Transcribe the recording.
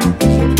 Thank you.